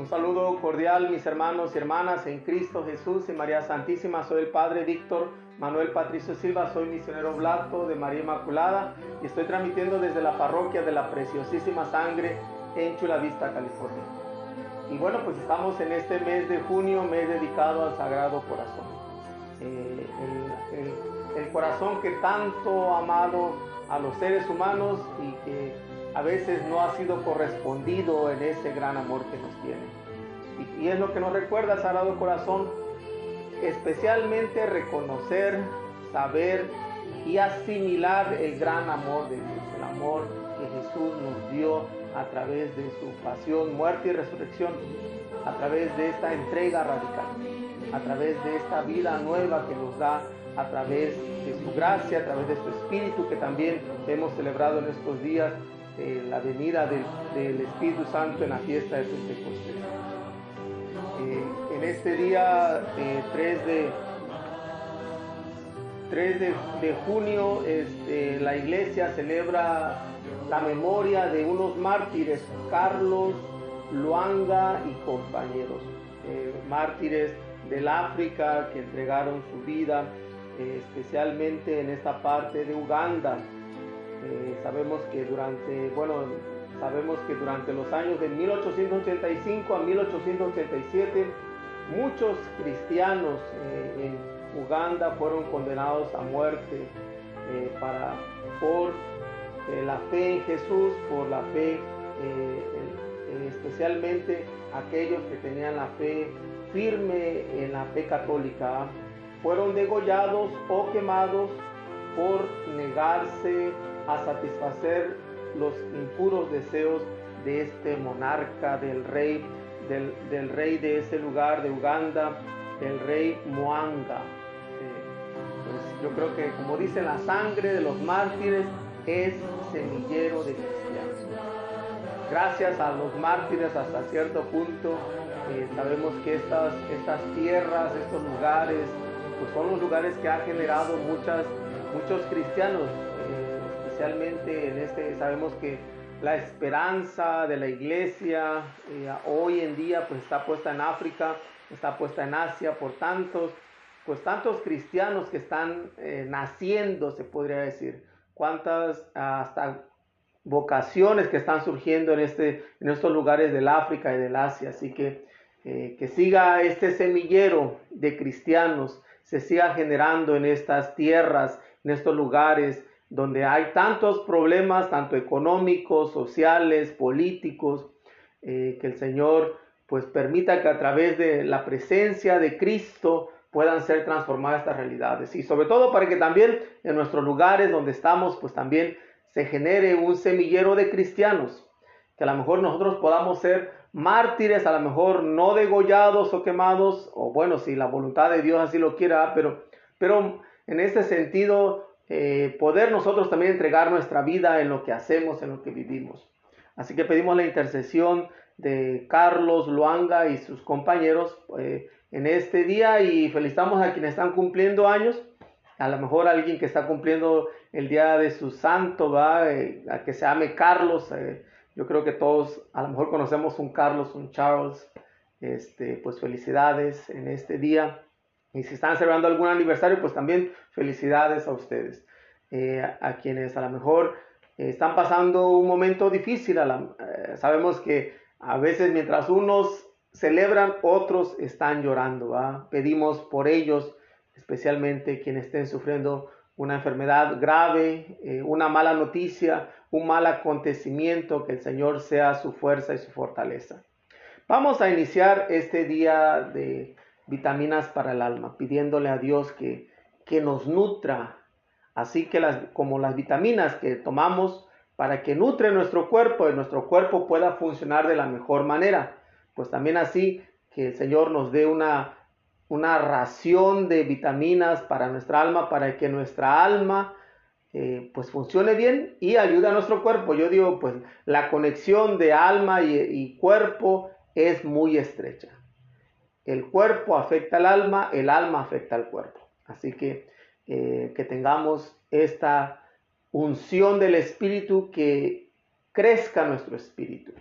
Un saludo cordial mis hermanos y hermanas en Cristo Jesús y María Santísima. Soy el Padre Víctor Manuel Patricio Silva, soy misionero blato de María Inmaculada y estoy transmitiendo desde la parroquia de la Preciosísima Sangre en Chula Vista, California. Y bueno, pues estamos en este mes de junio, mes dedicado al Sagrado Corazón. Eh, el, el corazón que tanto ha amado a los seres humanos y que a veces no ha sido correspondido en ese gran amor que nos tiene. Y, es lo que nos recuerda Sagrado Corazón, especialmente reconocer, saber y asimilar el gran amor de Dios, el amor que Jesús nos dio a través de su pasión, muerte y resurrección, a través de esta entrega radical, a través de esta vida nueva que nos da a través de su gracia, a través de su espíritu que también hemos celebrado en estos días eh, la venida del, Espíritu Santo en la fiesta de Pentecostés. Eh, en este día 3 eh, de 3 de, junio este, la iglesia celebra la memoria de unos mártires, Carlos, Luanga y compañeros, mártires del África que entregaron su vida, especialmente en esta parte de Uganda, eh, sabemos que durante, bueno, sabemos que durante los años de 1885 a 1887 muchos cristianos eh, en Uganda fueron condenados a muerte eh, para, por la fe en Jesús, por la fe, especialmente aquellos que tenían la fe firme en la fe católica, fueron degollados o quemados por negarse a satisfacer los impuros deseos de este monarca, del rey, del, rey de ese lugar de Uganda, el rey Moanga. Pues yo creo que como dice la sangre de los mártires es semillero de cristianos. Gracias a los mártires hasta cierto punto eh, sabemos que estas, estas tierras, estos lugares, pues son los lugares que han generado muchas, muchos cristianos especialmente en este, sabemos que la esperanza de la iglesia eh, hoy en día pues está puesta en África, está puesta en Asia por tantos, pues tantos cristianos que están eh, naciendo, se podría decir, cuántas hasta vocaciones que están surgiendo en, este, en estos lugares del África y del Asia. Así que eh, que siga este semillero de cristianos, se siga generando en estas tierras, en estos lugares, donde hay tantos problemas, tanto económicos, sociales, políticos, eh, que el Señor pues permita que a través de la presencia de Cristo puedan ser transformadas estas realidades. Y sobre todo para que también en nuestros lugares donde estamos, pues también se genere un semillero de cristianos, que a lo mejor nosotros podamos ser mártires, a lo mejor no degollados o quemados, o bueno, si la voluntad de Dios así lo quiera, pero, pero en este sentido eh, poder nosotros también entregar nuestra vida en lo que hacemos, en lo que vivimos. Así que pedimos la intercesión de Carlos Luanga y sus compañeros eh, en este día y felicitamos a quienes están cumpliendo años. A lo mejor alguien que está cumpliendo el día de su santo, va, eh, a que se llame Carlos. yo creo que todos a lo mejor conocemos un Carlos, un Charles. Este, pues felicidades en este día. Y si están celebrando algún aniversario, pues también felicidades a ustedes. Eh, a, quienes a lo mejor eh, están pasando un momento difícil. Eh, sabemos que a veces mientras unos celebran, otros están llorando. Pedimos por ellos, especialmente quienes estén sufriendo una enfermedad grave, una mala noticia, un mal acontecimiento, que el Señor sea su fuerza y su fortaleza. Vamos a iniciar este día de vitaminas para el alma, pidiéndole a Dios que, que nos nutra, así que las, como las vitaminas que tomamos para que nutre nuestro cuerpo y nuestro cuerpo pueda funcionar de la mejor manera. Pues también así que el Señor nos dé una, una ración de vitaminas para nuestra alma, para que nuestra alma eh, pues funcione bien y ayude a nuestro cuerpo. Yo digo, pues la conexión de alma y cuerpo es muy estrecha. El cuerpo afecta al alma, el alma afecta al cuerpo. Así que eh, que tengamos esta unción del Espíritu que crezca nuestro espíritu.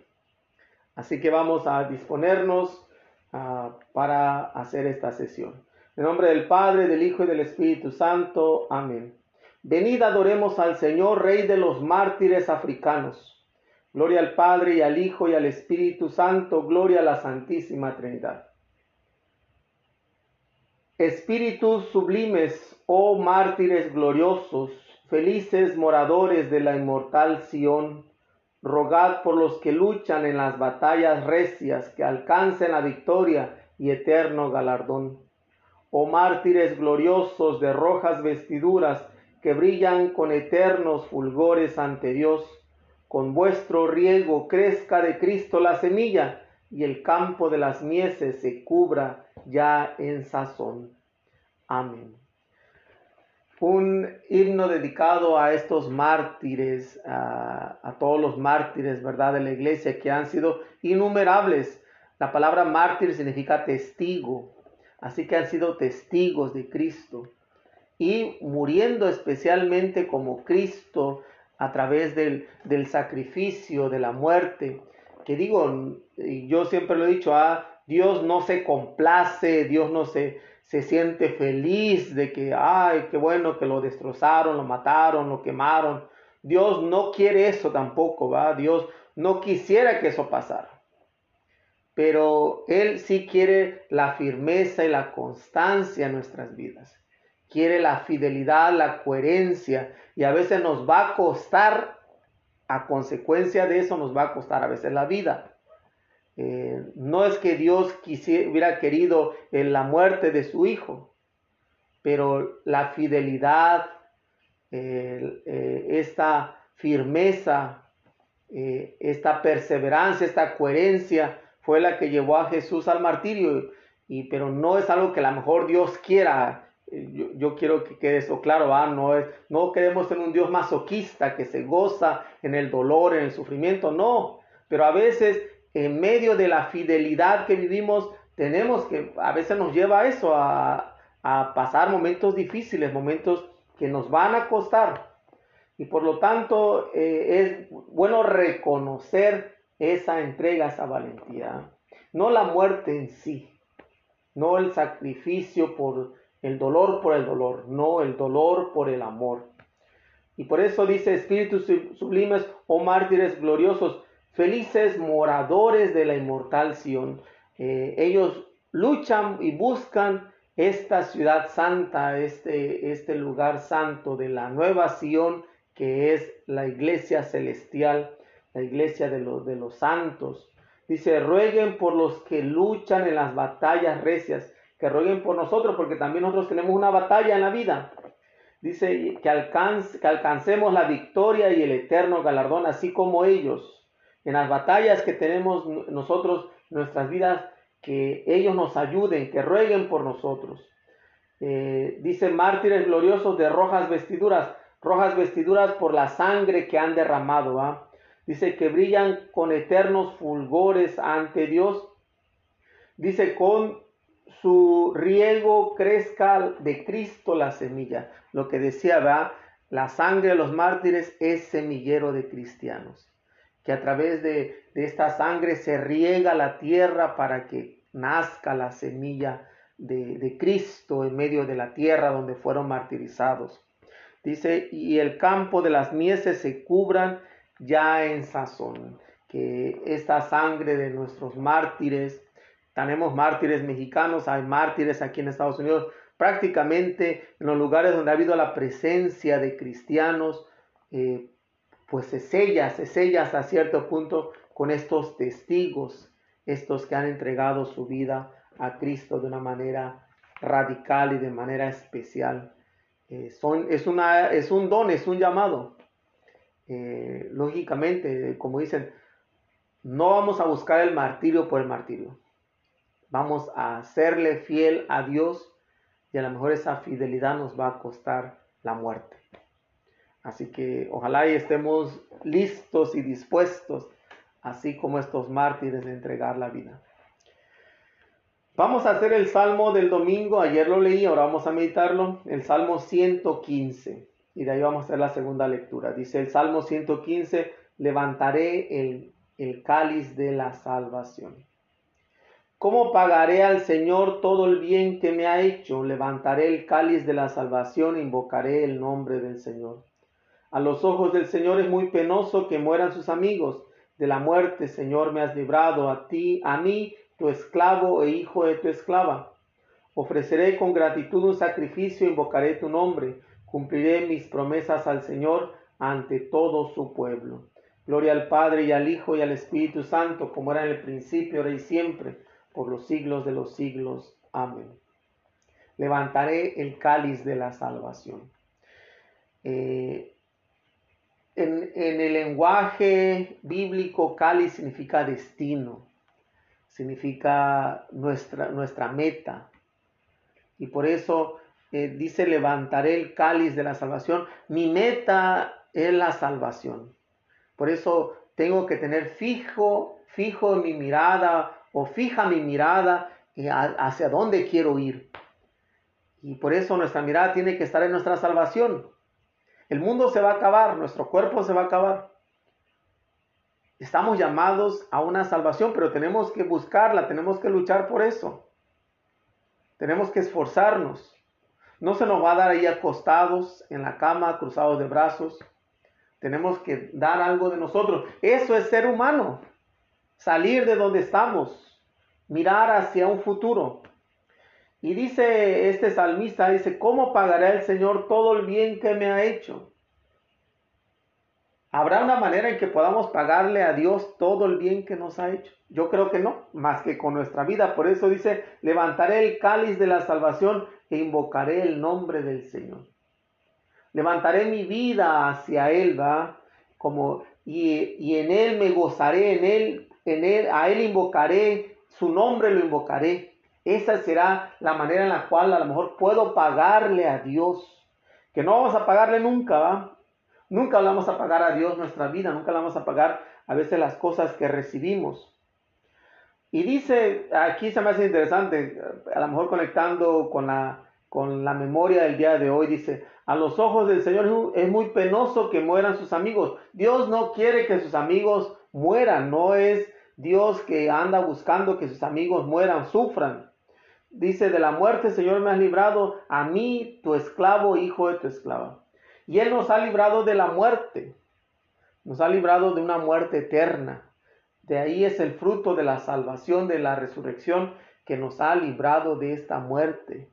Así que vamos a disponernos uh, para hacer esta sesión. En nombre del Padre, del Hijo y del Espíritu Santo. Amén. Venid adoremos al Señor, Rey de los mártires africanos. Gloria al Padre y al Hijo y al Espíritu Santo. Gloria a la Santísima Trinidad. Espíritus sublimes, oh mártires gloriosos, felices moradores de la inmortal Sión, rogad por los que luchan en las batallas recias que alcancen la victoria y eterno galardón. Oh mártires gloriosos de rojas vestiduras que brillan con eternos fulgores ante Dios, con vuestro riego crezca de Cristo la semilla y el campo de las mieses se cubra ya en sazón. Amén. Un himno dedicado a estos mártires, a, todos los mártires, ¿verdad?, de la iglesia que han sido innumerables. La palabra mártir significa testigo, así que han sido testigos de Cristo y muriendo especialmente como Cristo a través del, del sacrificio, de la muerte, que digo, yo siempre lo he dicho, ah, Dios no se complace, Dios no se, se siente feliz de que, ay, qué bueno que lo destrozaron, lo mataron, lo quemaron. Dios no quiere eso tampoco, ¿va? Dios no quisiera que eso pasara. Pero Él sí quiere la firmeza y la constancia en nuestras vidas. Quiere la fidelidad, la coherencia. Y a veces nos va a costar, a consecuencia de eso nos va a costar a veces la vida. Eh, no es que Dios quisiera, hubiera querido eh, la muerte de su hijo, pero la fidelidad, eh, esta firmeza, esta perseverancia, esta coherencia fue la que llevó a Jesús al martirio. Y, pero no es algo que a lo mejor Dios quiera. Yo, quiero que quede eso claro, no, es, no queremos ser un Dios masoquista que se goza en el dolor, en el sufrimiento, no. Pero a veces en medio de la fidelidad que vivimos, tenemos que, a veces nos lleva a eso, a, pasar momentos difíciles, momentos que nos van a costar. Y por lo tanto eh, es bueno reconocer esa entrega, esa valentía. No la muerte en sí, no el sacrificio por el dolor por el dolor, no el dolor por el amor. Y por eso dice espíritus sublimes oh mártires gloriosos, felices moradores de la inmortal Sión. Eh, ellos luchan y buscan esta ciudad santa, este, este lugar santo de la nueva Sión, que es la iglesia celestial, la iglesia de de los santos. Dice, rueguen por los que luchan en las batallas recias, que rueguen por nosotros, porque también nosotros tenemos una batalla en la vida. Dice que, alcance, que alcancemos la victoria y el eterno galardón, así como ellos en las batallas que tenemos nosotros, nuestras vidas, que ellos nos ayuden, que rueguen por nosotros. Eh, dice mártires gloriosos de rojas vestiduras, rojas vestiduras por la sangre que han derramado. Dice que brillan con eternos fulgores ante Dios. Dice con su riego crezca de Cristo la semilla. Lo que decía, la sangre de los mártires es semillero de cristianos que a través de, esta sangre se riega la tierra para que nazca la semilla de, Cristo en medio de la tierra donde fueron martirizados. Dice, y el campo de las mieses se cubran ya en sazón, que esta sangre de nuestros mártires, tenemos mártires mexicanos, hay mártires aquí en Estados Unidos, prácticamente en los lugares donde ha habido la presencia de cristianos, eh, pues se sella, se sella hasta cierto punto con estos testigos, estos que han entregado su vida a Cristo de una manera radical y de manera especial. Eh, son, es, una, es un don, es un llamado. Eh, lógicamente, como dicen, no vamos a buscar el martirio por el martirio. Vamos a serle fiel a Dios y a lo mejor esa fidelidad nos va a costar la muerte. Así que ojalá y estemos listos y dispuestos, así como estos mártires, de entregar la vida. Vamos a hacer el salmo del domingo, ayer lo leí, ahora vamos a meditarlo, el salmo 115, y de ahí vamos a hacer la segunda lectura. Dice el salmo 115, levantaré el el cáliz de la salvación. ¿Cómo pagaré al Señor todo el bien que me ha hecho? Levantaré el cáliz de la salvación e invocaré el nombre del Señor. A los ojos del Señor es muy penoso que mueran sus amigos. De la muerte, Señor, me has librado a ti, a mí, tu esclavo e hijo de tu esclava. Ofreceré con gratitud un sacrificio, invocaré tu nombre. Cumpliré mis promesas al Señor ante todo su pueblo. Gloria al Padre y al Hijo y al Espíritu Santo, como era en el principio, ahora y siempre por los siglos de los siglos. Amén. Levantaré el cáliz de la salvación. Eh, en, el lenguaje bíblico, cáliz significa destino, significa nuestra, nuestra meta. Y por eso eh, dice, levantaré el cáliz de la salvación. Mi meta es la salvación. Por eso tengo que tener fijo, fijo mi mirada o fija mi mirada hacia dónde quiero ir. Y por eso nuestra mirada tiene que estar en nuestra salvación. El mundo se va a acabar, nuestro cuerpo se va a acabar. Estamos llamados a una salvación, pero tenemos que buscarla, tenemos que luchar por eso. Tenemos que esforzarnos. No se nos va a dar ahí acostados en la cama, cruzados de brazos. Tenemos que dar algo de nosotros. Eso es ser humano salir de donde estamos, mirar hacia un futuro. Y dice este salmista, dice, ¿cómo pagará el Señor todo el bien que me ha hecho? ¿Habrá una manera en que podamos pagarle a Dios todo el bien que nos ha hecho? Yo creo que no, más que con nuestra vida. Por eso dice, levantaré el cáliz de la salvación e invocaré el nombre del Señor. Levantaré mi vida hacia Él, ¿va? Como, y, y en Él me gozaré, en Él él, a Él invocaré, su nombre lo invocaré. Esa será la manera en la cual a lo mejor puedo pagarle a Dios. Que no vamos a pagarle nunca. Nunca vamos a pagar a Dios nuestra vida, nunca vamos a pagar a veces las cosas que recibimos. Y dice, aquí se me hace interesante, a lo mejor conectando con la, con la memoria del día de hoy, dice, a los ojos del Señor es muy penoso que mueran sus amigos. Dios no quiere que sus amigos mueran, no es Dios que anda buscando que sus amigos mueran, sufran. Dice, de la muerte, Señor, me has librado a mí, tu esclavo, hijo de tu esclava. Y Él nos ha librado de la muerte. Nos ha librado de una muerte eterna. De ahí es el fruto de la salvación, de la resurrección, que nos ha librado de esta muerte.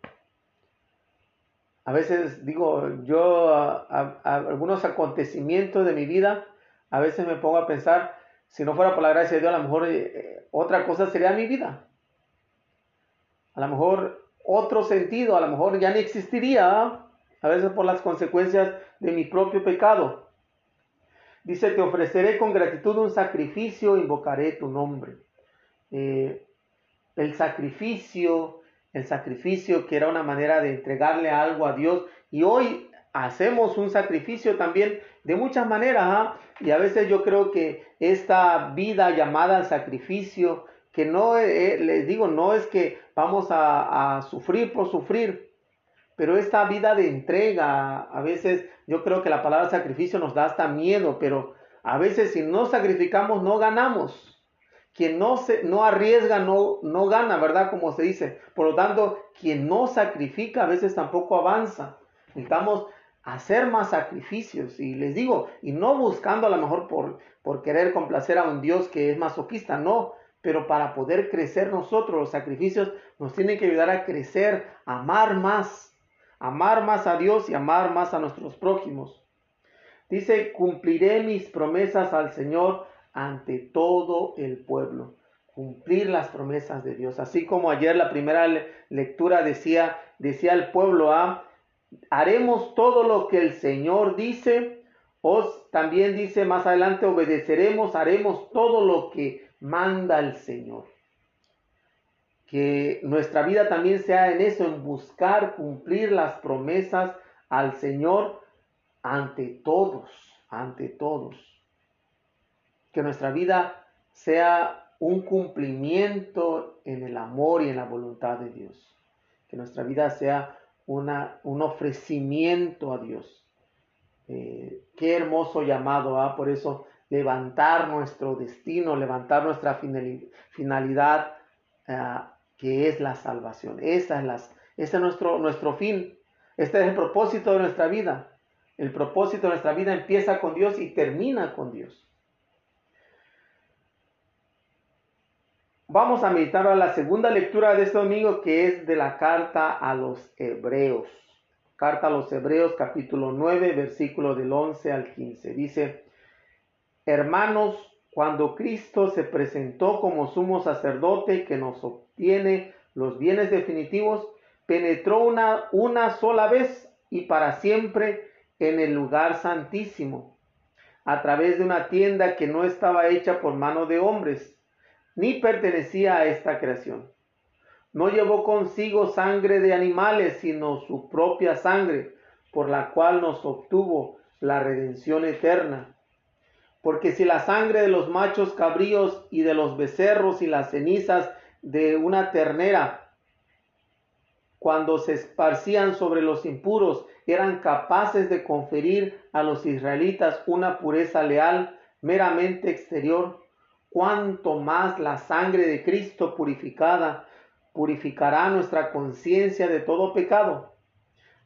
A veces digo, yo, algunos acontecimientos de mi vida, a veces me pongo a pensar, si no fuera por la gracia de Dios, a lo mejor eh, eh, otra cosa sería mi vida. A lo mejor otro sentido, a lo mejor ya ni existiría, a veces por las consecuencias de mi propio pecado. Dice, te ofreceré con gratitud un sacrificio, invocaré tu nombre. Eh, el sacrificio, el sacrificio que era una manera de entregarle algo a Dios. Y hoy hacemos un sacrificio también de muchas maneras. ¿ah? Y a veces yo creo que esta vida llamada sacrificio, que no, eh, eh, les digo, no es que vamos a, sufrir por sufrir, pero esta vida de entrega, a veces yo creo que la palabra sacrificio nos da hasta miedo, pero a veces si no sacrificamos no ganamos. Quien no, se, no arriesga no, no gana, ¿verdad? Como se dice. Por lo tanto, quien no sacrifica a veces tampoco avanza. Necesitamos hacer más sacrificios. Y les digo, y no buscando a lo mejor por, por querer complacer a un Dios que es masoquista, no. Pero para poder crecer nosotros, los sacrificios nos tienen que ayudar a crecer, amar más, amar más a Dios y amar más a nuestros prójimos. Dice, cumpliré mis promesas al Señor ante todo el pueblo. Cumplir las promesas de Dios. Así como ayer la primera lectura decía, decía el pueblo a ¿ah? Haremos todo lo que el Señor dice, os también dice más adelante, obedeceremos, haremos todo lo que manda el Señor. Que nuestra vida también sea en eso, en buscar cumplir las promesas al Señor ante todos, ante todos. Que nuestra vida sea un cumplimiento en el amor y en la voluntad de Dios. Que nuestra vida sea un ofrecimiento a Dios. Eh, qué hermoso llamado, ¿ah? por eso levantar nuestro destino, levantar nuestra finalidad, eh, que es la salvación. Esa es, ese es nuestro, nuestro fin. Este es el propósito de nuestra vida. El propósito de nuestra vida empieza con Dios y termina con Dios. Vamos a meditar a la segunda lectura de este domingo que es de la carta a los hebreos. Carta a los hebreos capítulo 9 versículo del 11 al 15. Dice, hermanos, cuando Cristo se presentó como sumo sacerdote que nos obtiene los bienes definitivos, penetró una, una sola vez y para siempre en el lugar santísimo, a través de una tienda que no estaba hecha por mano de hombres ni pertenecía a esta creación. No llevó consigo sangre de animales, sino su propia sangre, por la cual nos obtuvo la redención eterna. Porque si la sangre de los machos cabríos y de los becerros y las cenizas de una ternera, cuando se esparcían sobre los impuros, eran capaces de conferir a los israelitas una pureza leal meramente exterior, cuanto más la sangre de Cristo purificada purificará nuestra conciencia de todo pecado,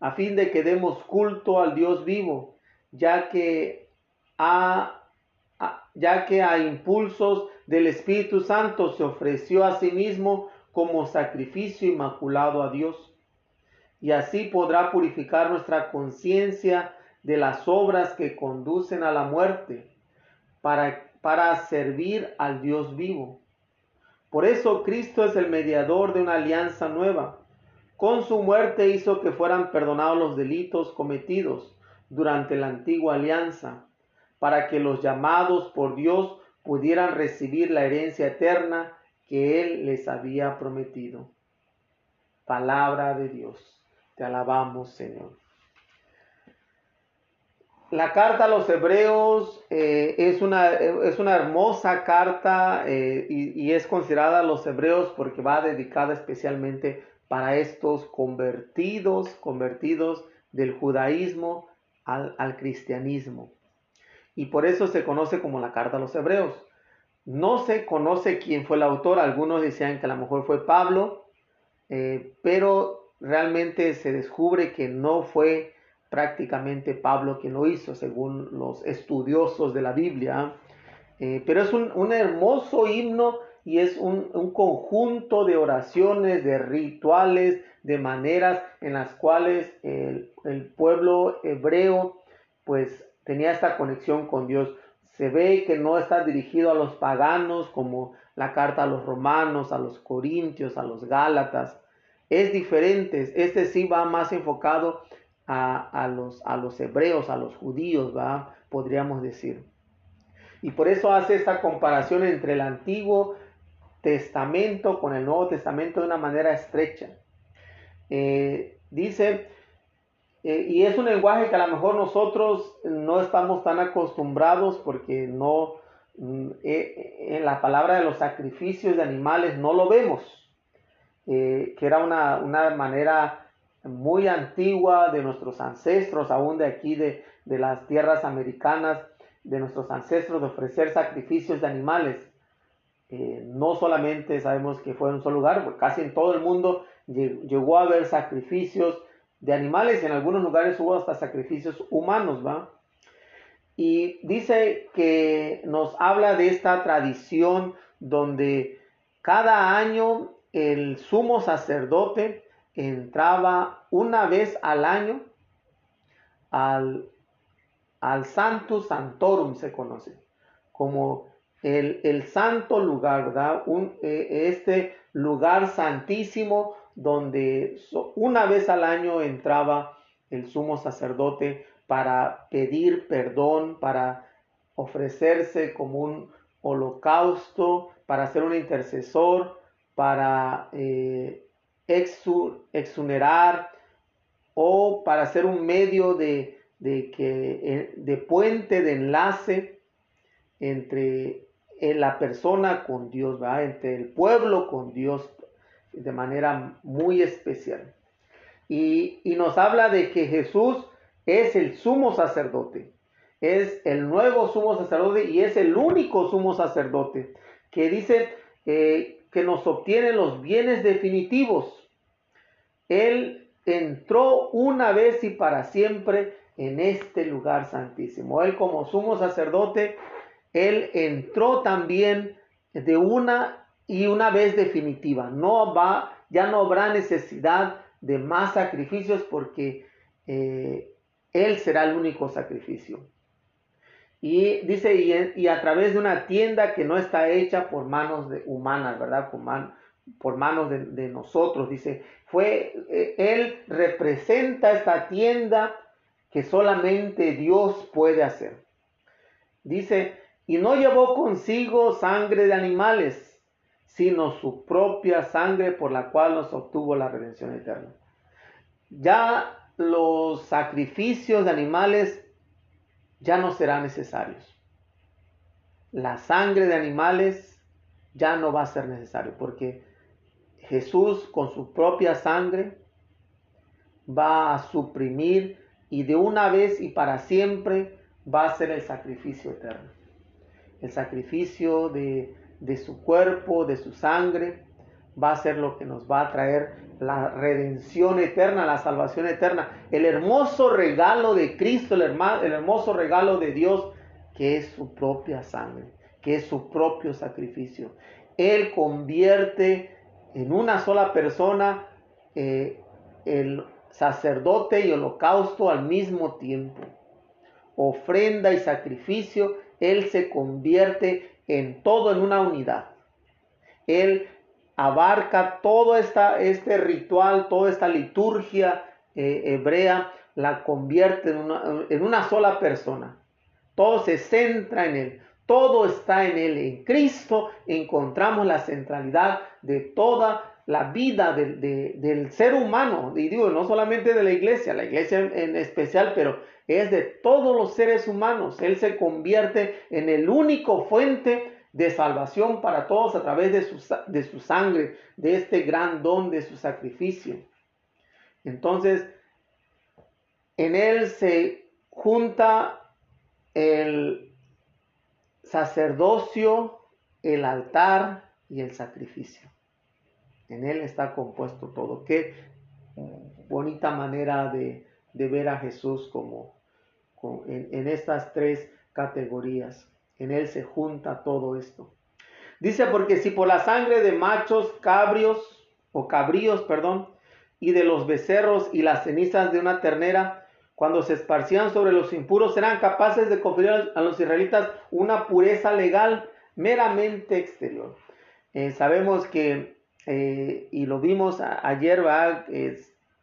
a fin de que demos culto al Dios vivo, ya que a, ya que a impulsos del Espíritu Santo se ofreció a sí mismo como sacrificio inmaculado a Dios. Y así podrá purificar nuestra conciencia de las obras que conducen a la muerte, para para servir al Dios vivo. Por eso Cristo es el mediador de una alianza nueva. Con su muerte hizo que fueran perdonados los delitos cometidos durante la antigua alianza, para que los llamados por Dios pudieran recibir la herencia eterna que Él les había prometido. Palabra de Dios. Te alabamos, Señor. La carta a los hebreos eh, es, una, es, una, hermosa carta eh, y, es considerada a los hebreos porque va dedicada especialmente para estos convertidos, convertidos del judaísmo al, al, cristianismo. Y por eso se conoce como la carta a los hebreos. No se conoce quién fue el autor, algunos decían que a lo mejor fue Pablo, eh, pero realmente se descubre que no fue prácticamente Pablo quien lo hizo, según los estudiosos de la Biblia. Eh, pero es un, hermoso himno y es un, conjunto de oraciones, de rituales, de maneras en las cuales el, el, pueblo hebreo pues tenía esta conexión con Dios. Se ve que no está dirigido a los paganos como la carta a los romanos, a los corintios, a los gálatas. Es diferente, este sí va más enfocado a, los, a los hebreos, a los judíos, ¿va? podríamos decir. Y por eso hace esta comparación entre el Antiguo Testamento con el Nuevo Testamento de una manera estrecha. Eh, dice, eh, y es un lenguaje que a lo mejor nosotros no estamos tan acostumbrados porque no, mm, eh, en la palabra de los sacrificios de animales no lo vemos, que era una, una manera muy antigua de nuestros ancestros, aún de aquí de, las tierras americanas, de nuestros ancestros, de ofrecer sacrificios de animales. Eh, no solamente sabemos que fue en un solo lugar, pues casi en todo el mundo llegó a haber sacrificios de animales, en algunos lugares hubo hasta sacrificios humanos, ¿va? Y dice que nos habla de esta tradición donde cada año el sumo sacerdote entraba una vez al año al, al Santo Santorum, se conoce, como el, santo lugar, ¿verdad? Un, eh, este lugar santísimo donde una vez al año entraba el sumo sacerdote para pedir perdón, para ofrecerse como un holocausto, para ser un intercesor, para eh, exunerar o para ser un medio de, de, que, eh, de puente, de enlace entre eh, la persona con Dios, entre el pueblo con Dios de manera muy especial. Y, y, nos habla de que Jesús es el sumo sacerdote. es el nuevo sumo sacerdote y es el único sumo sacerdote que dice eh, que nos obtiene los bienes definitivos. Él entró una vez y para siempre en este lugar santísimo. Él como sumo sacerdote, él entró también de una y una vez definitiva. No va, ya no habrá necesidad de más sacrificios porque eh, él será el único sacrificio. Y dice, y, a través de una tienda que no está hecha por manos de, humanas, ¿verdad? Por manos de, nosotros. Dice, fue, eh, Él representa esta tienda que solamente Dios puede hacer. Dice, y no llevó consigo sangre de animales, sino su propia sangre por la cual nos obtuvo la redención eterna. Ya los sacrificios de animales ya no serán necesarios. La sangre de animales ya no va a ser necesario porque Jesús con su propia sangre va a suprimir y de una vez y para siempre va a ser el sacrificio eterno. El sacrificio de, de su cuerpo, de su sangre, va a ser lo que nos va a traer la redención eterna, la salvación eterna, el hermoso regalo de Cristo, el, el hermoso regalo de Dios, que es su propia sangre, que es su propio sacrificio. Él convierte en una sola persona eh, el sacerdote y holocausto al mismo tiempo. Ofrenda y sacrificio, Él se convierte en todo en una unidad. Él abarca todo esta, este ritual, toda esta liturgia eh, hebrea, la convierte en una, en una sola persona. Todo se centra en Él, todo está en Él. En Cristo encontramos la centralidad de toda la vida del ser humano, y digo, no solamente de la iglesia, la iglesia en especial, pero es de todos los seres humanos. Él se convierte en el único fuente de salvación para todos a través de su, de su sangre, de este gran don de su sacrificio. Entonces, en él se junta el sacerdocio, el altar y el sacrificio. En él está compuesto todo. Qué bonita manera de, ver a Jesús como, en estas tres categorías. En él se junta todo esto. Dice, porque si por la sangre de machos, cabrios, o cabríos, perdón, y de los becerros y las cenizas de una ternera, cuando se esparcían sobre los impuros, eran capaces de conferir a los israelitas una pureza legal meramente exterior. Eh, sabemos que, eh, y lo vimos ayer,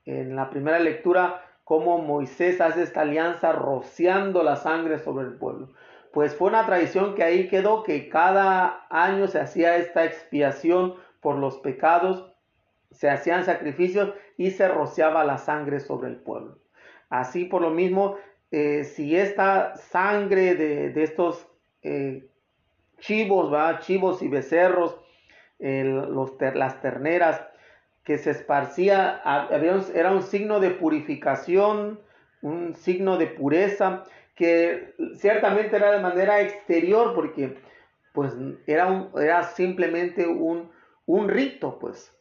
en la primera lectura, cómo Moisés hace esta alianza rociando la sangre sobre el pueblo pues fue una tradición que ahí quedó, que cada año se hacía esta expiación por los pecados, se hacían sacrificios y se rociaba la sangre sobre el pueblo. Así por lo mismo, eh, si esta sangre de, estos eh, chivos, ¿va? chivos y becerros, los las terneras, que se esparcía, era un signo de purificación, un signo de pureza, que ciertamente era de manera exterior porque pues era, un, era simplemente un, un rito, pues.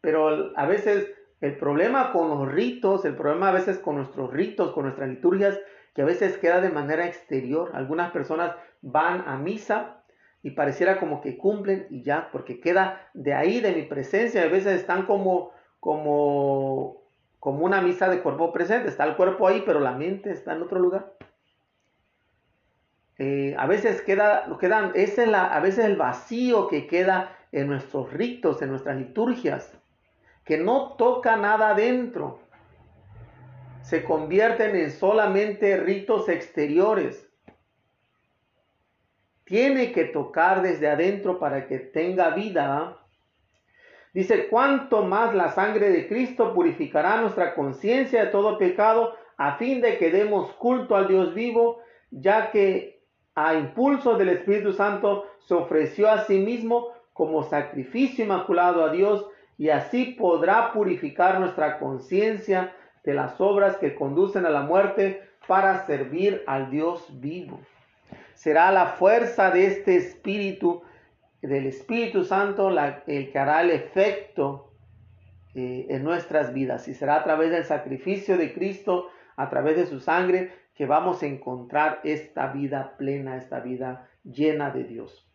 Pero a veces el problema con los ritos, el problema a veces con nuestros ritos, con nuestras liturgias, que a veces queda de manera exterior. Algunas personas van a misa y pareciera como que cumplen y ya, porque queda de ahí, de mi presencia. A veces están como, como, como una misa de cuerpo presente. Está el cuerpo ahí, pero la mente está en otro lugar. Eh, a veces queda, quedan, es la, a veces el vacío que queda en nuestros ritos, en nuestras liturgias, que no toca nada adentro, se convierten en solamente ritos exteriores. Tiene que tocar desde adentro para que tenga vida. Dice, cuanto más la sangre de Cristo purificará nuestra conciencia de todo pecado, a fin de que demos culto al Dios vivo, ya que a impulso del Espíritu Santo, se ofreció a sí mismo como sacrificio inmaculado a Dios y así podrá purificar nuestra conciencia de las obras que conducen a la muerte para servir al Dios vivo. Será la fuerza de este Espíritu, del Espíritu Santo, el que hará el efecto eh, en nuestras vidas. Y será a través del sacrificio de Cristo, a través de su sangre, que vamos a encontrar esta vida plena, esta vida llena de Dios.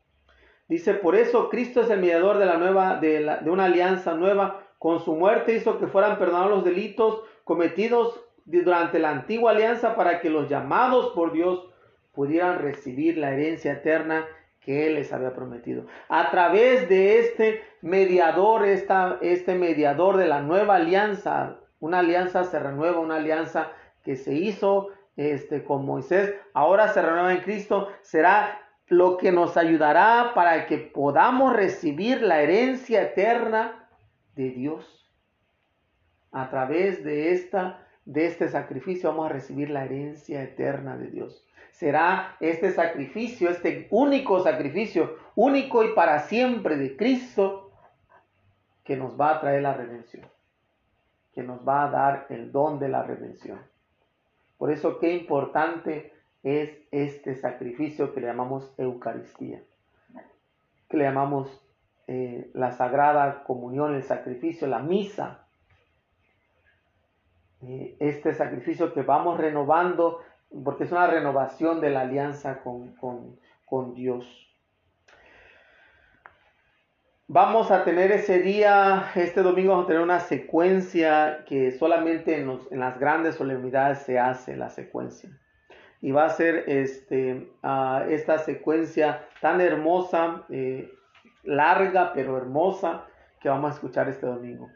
Dice, por eso Cristo es el mediador de la nueva, de, una alianza nueva. Con su muerte hizo que fueran perdonados los delitos cometidos durante la antigua alianza para que los llamados por Dios pudieran recibir la herencia eterna que Él les había prometido. A través de este mediador, esta, este mediador de la nueva alianza, una alianza se renueva, una alianza que se hizo este, con Moisés, ahora se renueva en Cristo, será lo que nos ayudará para que podamos recibir la herencia eterna de Dios. A través de, esta, de este sacrificio vamos a recibir la herencia eterna de Dios. Será este sacrificio, este único sacrificio, único y para siempre de Cristo, que nos va a traer la redención, que nos va a dar el don de la redención. Por eso qué importante es este sacrificio que le llamamos Eucaristía, que le llamamos eh, la Sagrada Comunión, el sacrificio, la misa. Eh, este sacrificio que vamos renovando, porque es una renovación de la alianza con, con, Dios. Vamos a tener ese día, este domingo vamos a tener una secuencia que solamente en, en las grandes solemnidades se hace la secuencia y va a ser este, esta secuencia tan hermosa, eh, larga pero hermosa que vamos a escuchar este domingo.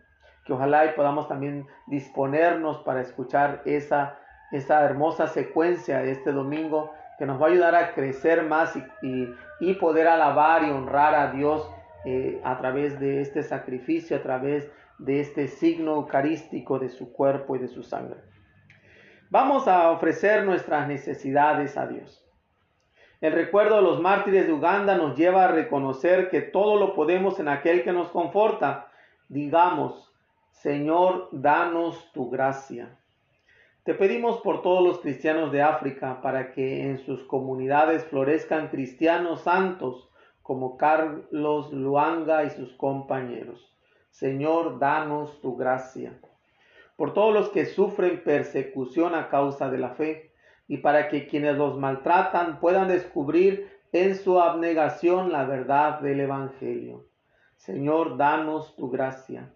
Que ojalá y podamos también disponernos para escuchar esa, esa hermosa secuencia este domingo que nos va a ayudar a crecer más y, y, poder alabar y honrar a Dios eh, a través de este sacrificio, a través de este signo eucarístico de su cuerpo y de su sangre. Vamos a ofrecer nuestras necesidades a Dios. El recuerdo de los mártires de Uganda nos lleva a reconocer que todo lo podemos en aquel que nos conforta. Digamos, Señor, danos tu gracia. Te pedimos por todos los cristianos de África para que en sus comunidades florezcan cristianos santos como Carlos Luanga y sus compañeros. Señor, danos tu gracia por todos los que sufren persecución a causa de la fe, y para que quienes los maltratan puedan descubrir en su abnegación la verdad del Evangelio. Señor, danos tu gracia,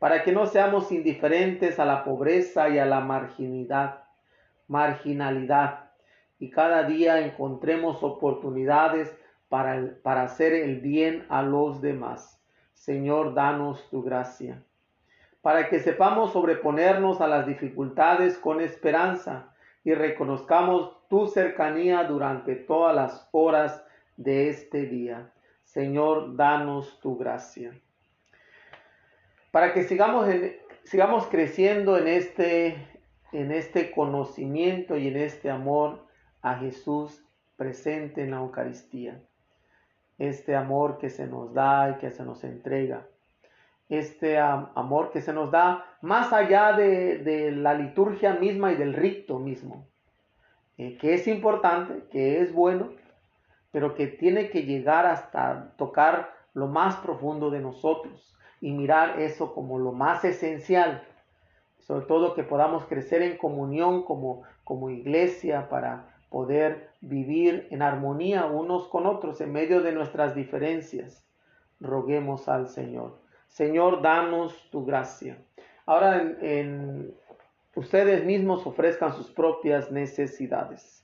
para que no seamos indiferentes a la pobreza y a la marginalidad, marginalidad, y cada día encontremos oportunidades para, para hacer el bien a los demás. Señor, danos tu gracia para que sepamos sobreponernos a las dificultades con esperanza y reconozcamos tu cercanía durante todas las horas de este día. Señor, danos tu gracia. Para que sigamos, sigamos creciendo en este, en este conocimiento y en este amor a Jesús presente en la Eucaristía. Este amor que se nos da y que se nos entrega este amor que se nos da más allá de, la liturgia misma y del rito mismo, eh, que es importante, que es bueno, pero que tiene que llegar hasta tocar lo más profundo de nosotros y mirar eso como lo más esencial, sobre todo que podamos crecer en comunión como, como iglesia para poder vivir en armonía unos con otros en medio de nuestras diferencias. Roguemos al Señor. Señor, danos tu gracia. Ahora ustedes mismos ofrezcan sus propias necesidades.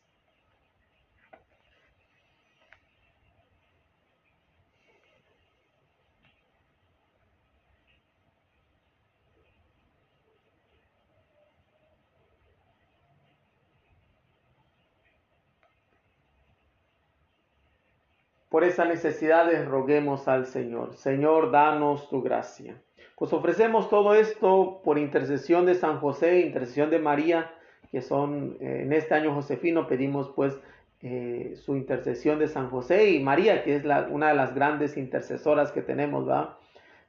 Por esas necesidades roguemos al Señor. Señor, danos tu gracia. Pues ofrecemos todo esto por intercesión de San José, intercesión de María, que son eh, en este año josefino, pedimos pues eh, su intercesión de San José y María, que es una de las grandes intercesoras que tenemos, ¿va?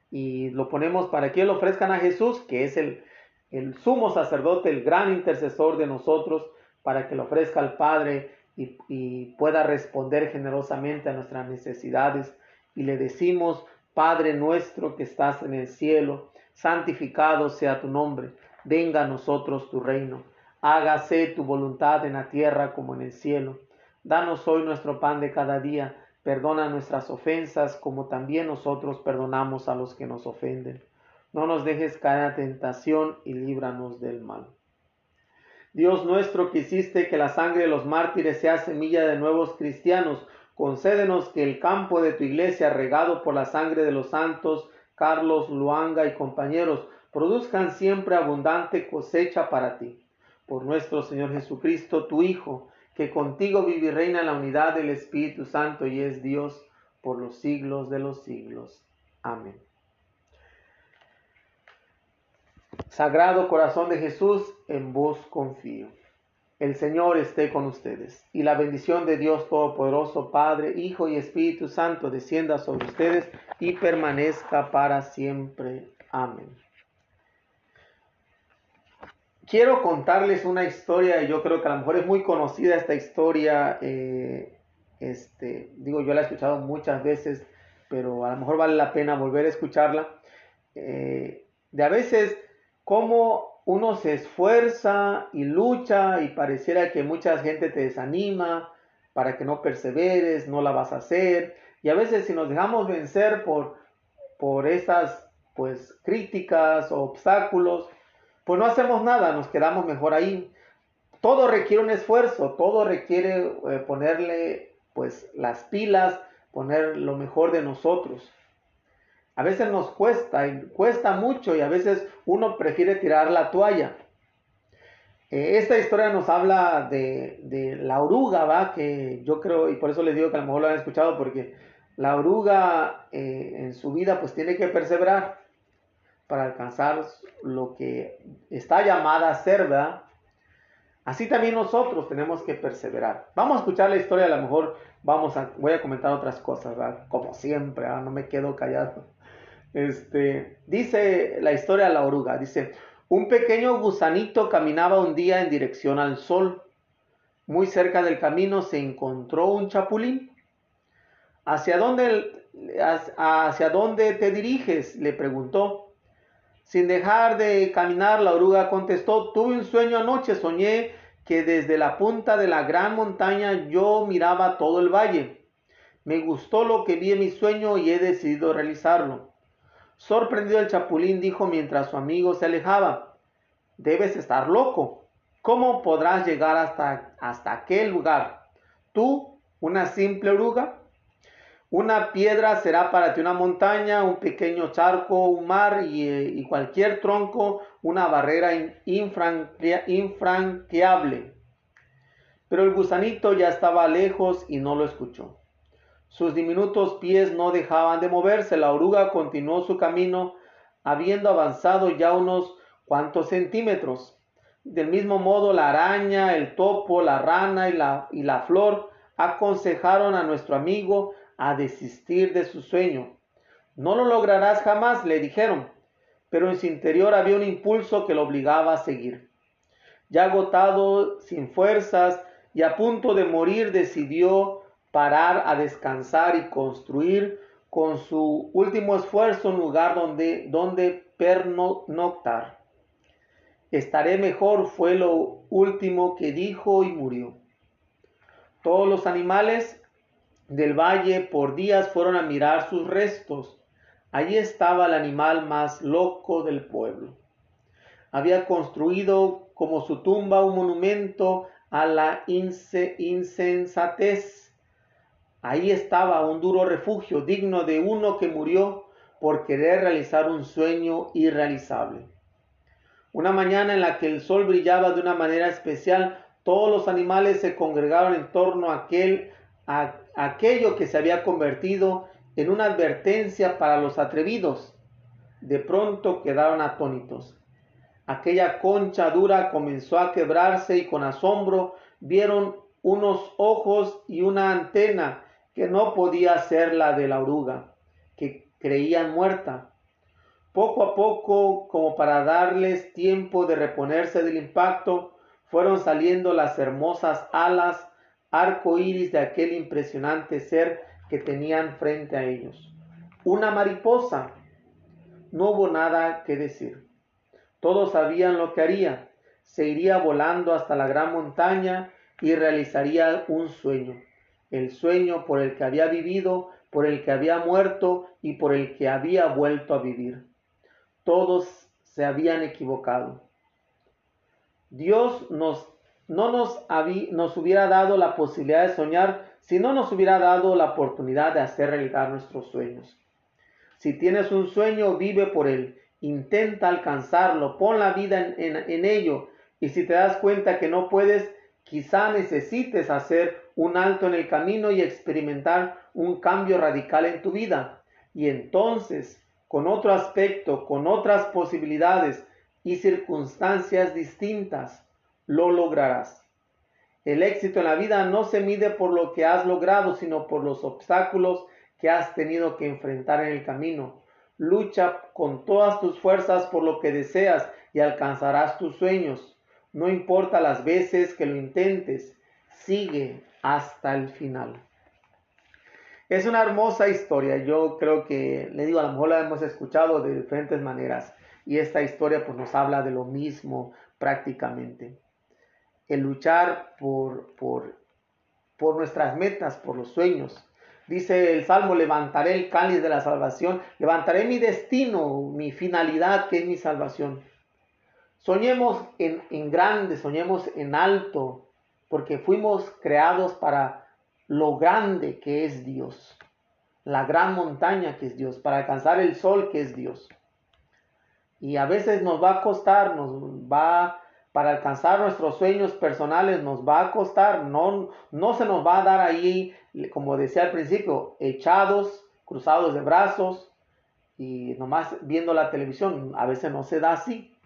Y lo ponemos para que lo ofrezcan a Jesús, que es el, el sumo sacerdote, el gran intercesor de nosotros, para que lo ofrezca al Padre y, pueda responder generosamente a nuestras necesidades. Y le decimos, Padre nuestro que estás en el cielo, santificado sea tu nombre, venga a nosotros tu reino, hágase tu voluntad en la tierra como en el cielo. Danos hoy nuestro pan de cada día, perdona nuestras ofensas como también nosotros perdonamos a los que nos ofenden. No nos dejes caer a tentación y líbranos del mal. Dios nuestro que hiciste que la sangre de los mártires sea semilla de nuevos cristianos, concédenos que el campo de tu iglesia, regado por la sangre de los santos, Carlos, Luanga y compañeros, produzcan siempre abundante cosecha para ti. Por nuestro Señor Jesucristo, tu Hijo, que contigo vive y reina en la unidad del Espíritu Santo y es Dios por los siglos de los siglos. Amén. Sagrado corazón de Jesús, en vos confío. El Señor esté con ustedes y la bendición de Dios Todopoderoso, Padre, Hijo y Espíritu Santo descienda sobre ustedes y permanezca para siempre. Amén. Quiero contarles una historia, yo creo que a lo mejor es muy conocida esta historia. Eh, este, digo, yo la he escuchado muchas veces, pero a lo mejor vale la pena volver a escucharla. Eh, de a veces, cómo uno se esfuerza y lucha y pareciera que mucha gente te desanima para que no perseveres, no la vas a hacer. Y a veces si nos dejamos vencer por, por esas pues críticas o obstáculos, pues no hacemos nada, nos quedamos mejor ahí. Todo requiere un esfuerzo, todo requiere eh, ponerle pues las pilas, poner lo mejor de nosotros. A veces nos cuesta, y cuesta mucho y a veces uno prefiere tirar la toalla. Eh, esta historia nos habla de, la oruga, ¿va? Que yo creo, y por eso les digo que a lo mejor lo han escuchado, porque la oruga eh, en su vida pues tiene que perseverar para alcanzar lo que está llamada a ser, ¿verdad? Así también nosotros tenemos que perseverar. Vamos a escuchar la historia, a lo mejor vamos a, voy a comentar otras cosas, ¿verdad? Como siempre, no me quedo callado. Este, dice la historia de la oruga, dice, un pequeño gusanito caminaba un día en dirección al sol. Muy cerca del camino se encontró un chapulín. ¿Hacia dónde, hacia dónde te diriges? le preguntó. Sin dejar de caminar, la oruga contestó, tuve un sueño anoche, soñé que desde la punta de la gran montaña yo miraba todo el valle. Me gustó lo que vi en mi sueño y he decidido realizarlo. Sorprendido el chapulín dijo mientras su amigo se alejaba, debes estar loco. ¿Cómo podrás llegar hasta, hasta aquel lugar? ¿Tú, una simple oruga? Una piedra será para ti una montaña, un pequeño charco, un mar y, cualquier tronco, una barrera infranqueable. Pero el gusanito ya estaba lejos y no lo escuchó. Sus diminutos pies no dejaban de moverse. La oruga continuó su camino, habiendo avanzado ya unos cuantos centímetros. Del mismo modo, la araña, el topo, la rana y la, y la flor aconsejaron a nuestro amigo a desistir de su sueño. No lo lograrás jamás, le dijeron, pero en su interior había un impulso que lo obligaba a seguir. Ya agotado, sin fuerzas y a punto de morir, decidió parar a descansar y construir con su último esfuerzo un lugar donde, donde pernoctar. Estaré mejor fue lo último que dijo y murió. Todos los animales del valle por días fueron a mirar sus restos. Allí estaba el animal más loco del pueblo. Había construido como su tumba un monumento a la insensatez. Ahí estaba un duro refugio digno de uno que murió por querer realizar un sueño irrealizable. Una mañana en la que el sol brillaba de una manera especial, todos los animales se congregaron en torno a aquel aquello que se había convertido en una advertencia para los atrevidos. De pronto quedaron atónitos. Aquella concha dura comenzó a quebrarse y con asombro vieron unos ojos y una antena que no podía ser la de la oruga, que creían muerta. Poco a poco, como para darles tiempo de reponerse del impacto, fueron saliendo las hermosas alas arco iris de aquel impresionante ser que tenían frente a ellos. Una mariposa. No hubo nada que decir. Todos sabían lo que haría. Se iría volando hasta la gran montaña y realizaría un sueño. El sueño por el que había vivido, por el que había muerto y por el que había vuelto a vivir. Todos se habían equivocado. Dios nos, no nos, nos hubiera dado la posibilidad de soñar si no nos hubiera dado la oportunidad de hacer realidad nuestros sueños. Si tienes un sueño, vive por él, intenta alcanzarlo, pon la vida en, en ello y si te das cuenta que no puedes, quizá necesites hacer un alto en el camino y experimentar un cambio radical en tu vida. Y entonces, con otro aspecto, con otras posibilidades, y circunstancias distintas, lo lograrás. El éxito en la vida no se mide por lo que has logrado, sino por los obstáculos que has tenido que enfrentar en el camino. Lucha con todas tus fuerzas por lo que deseas y alcanzarás tus sueños. No importa las veces que lo intentes, sigue hasta el final. Es una hermosa historia. Yo creo que, le digo, a lo mejor la hemos escuchado de diferentes maneras. Y esta historia pues nos habla de lo mismo prácticamente. El luchar por, por, por nuestras metas, por los sueños. Dice el Salmo, levantaré el cáliz de la salvación, levantaré mi destino, mi finalidad, que es mi salvación. Soñemos en, en grande, soñemos en alto, porque fuimos creados para lo grande que es Dios, la gran montaña que es Dios, para alcanzar el sol que es Dios. Y a veces nos va a costar, nos va, para alcanzar nuestros sueños personales, nos va a costar, no, no se nos va a dar ahí, como decía al principio, echados, cruzados de brazos y nomás viendo la televisión. A veces no se da así.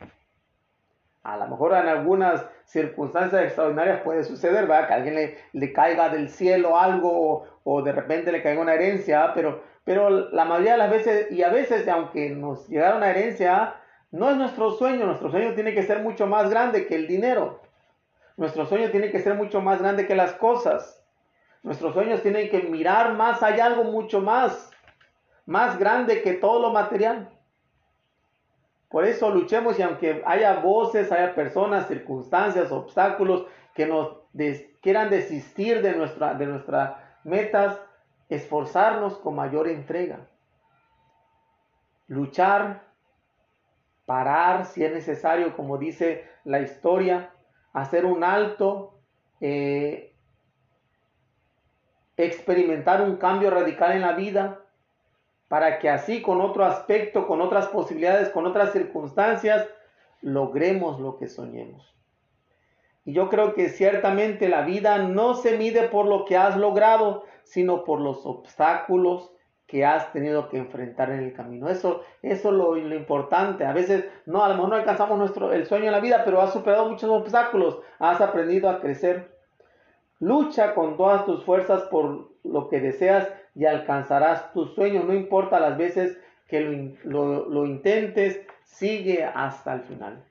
A lo mejor en algunas circunstancias extraordinarias puede suceder, ¿verdad? Que alguien le, le caiga del cielo algo o, de repente le caiga una herencia, pero, pero la mayoría de las veces, y a veces, aunque nos llegara una herencia, no es nuestro sueño, nuestro sueño tiene que ser mucho más grande que el dinero. Nuestro sueño tiene que ser mucho más grande que las cosas. Nuestros sueños tienen que mirar más allá, algo mucho más, más grande que todo lo material. Por eso luchemos y aunque haya voces, haya personas, circunstancias, obstáculos que nos quieran desistir de, de nuestras metas, esforzarnos con mayor entrega. Luchar parar si es necesario, como dice la historia, hacer un alto, eh, experimentar un cambio radical en la vida, para que así con otro aspecto, con otras posibilidades, con otras circunstancias, logremos lo que soñemos. Y yo creo que ciertamente la vida no se mide por lo que has logrado, sino por los obstáculos que has tenido que enfrentar en el camino. Eso, eso es lo, importante. A veces no, a lo mejor no alcanzamos nuestro, el sueño en la vida, pero has superado muchos obstáculos, has aprendido a crecer. Lucha con todas tus fuerzas por lo que deseas y alcanzarás tus sueños. No importa las veces que lo, lo intentes, sigue hasta el final.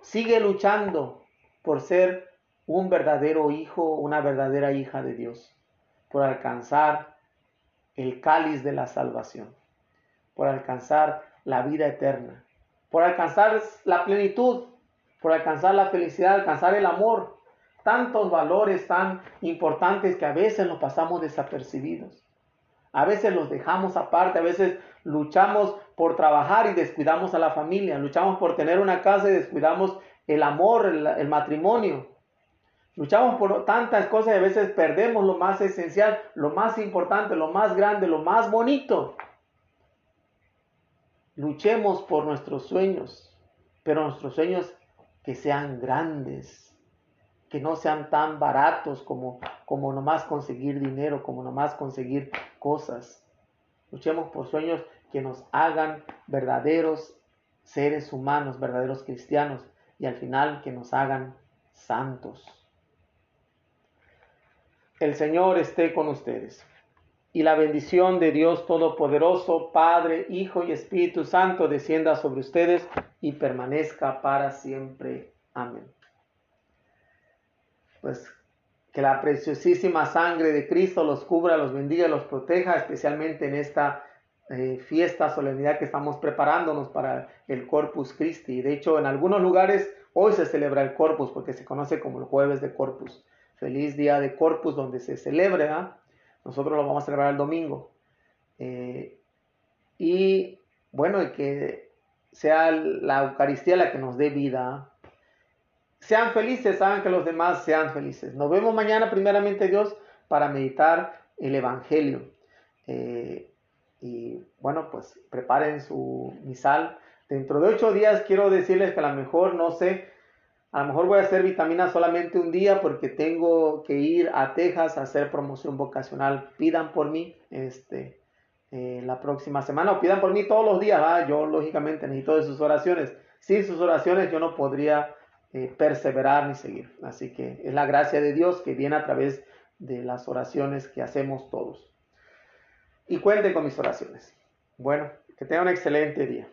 Sigue luchando por ser un verdadero hijo, una verdadera hija de Dios, por alcanzar el cáliz de la salvación, por alcanzar la vida eterna, por alcanzar la plenitud, por alcanzar la felicidad, alcanzar el amor. Tantos valores tan importantes que a veces nos pasamos desapercibidos. A veces los dejamos aparte, a veces luchamos por trabajar y descuidamos a la familia, luchamos por tener una casa y descuidamos el amor, el, matrimonio. Luchamos por tantas cosas y a veces perdemos lo más esencial, lo más importante, lo más grande, lo más bonito. Luchemos por nuestros sueños, pero nuestros sueños que sean grandes, que no sean tan baratos como, como nomás conseguir dinero, como nomás conseguir cosas. Luchemos por sueños que nos hagan verdaderos seres humanos, verdaderos cristianos y al final que nos hagan santos. El Señor esté con ustedes. Y la bendición de Dios Todopoderoso, Padre, Hijo y Espíritu Santo, descienda sobre ustedes y permanezca para siempre. Amén. Pues que la preciosísima sangre de Cristo los cubra, los bendiga, los proteja, especialmente en esta eh, fiesta, solemnidad que estamos preparándonos para el Corpus Christi. De hecho, en algunos lugares hoy se celebra el Corpus porque se conoce como el jueves de Corpus. Feliz día de Corpus donde se celebra. Nosotros lo vamos a celebrar el domingo. Eh, y bueno, que sea la Eucaristía la que nos dé vida. Sean felices, hagan que los demás sean felices. Nos vemos mañana, primeramente Dios, para meditar el Evangelio. Eh, y bueno, pues preparen su misal. Dentro de ocho días quiero decirles que a lo mejor, no sé, a lo mejor voy a hacer vitamina solamente un día porque tengo que ir a Texas a hacer promoción vocacional. Pidan por mí este, eh, la próxima semana o pidan por mí todos los días. Yo lógicamente necesito de sus oraciones. Sin sus oraciones yo no podría eh, perseverar ni seguir. Así que es la gracia de Dios que viene a través de las oraciones que hacemos todos y cuente con mis oraciones. Bueno, que tenga un excelente día.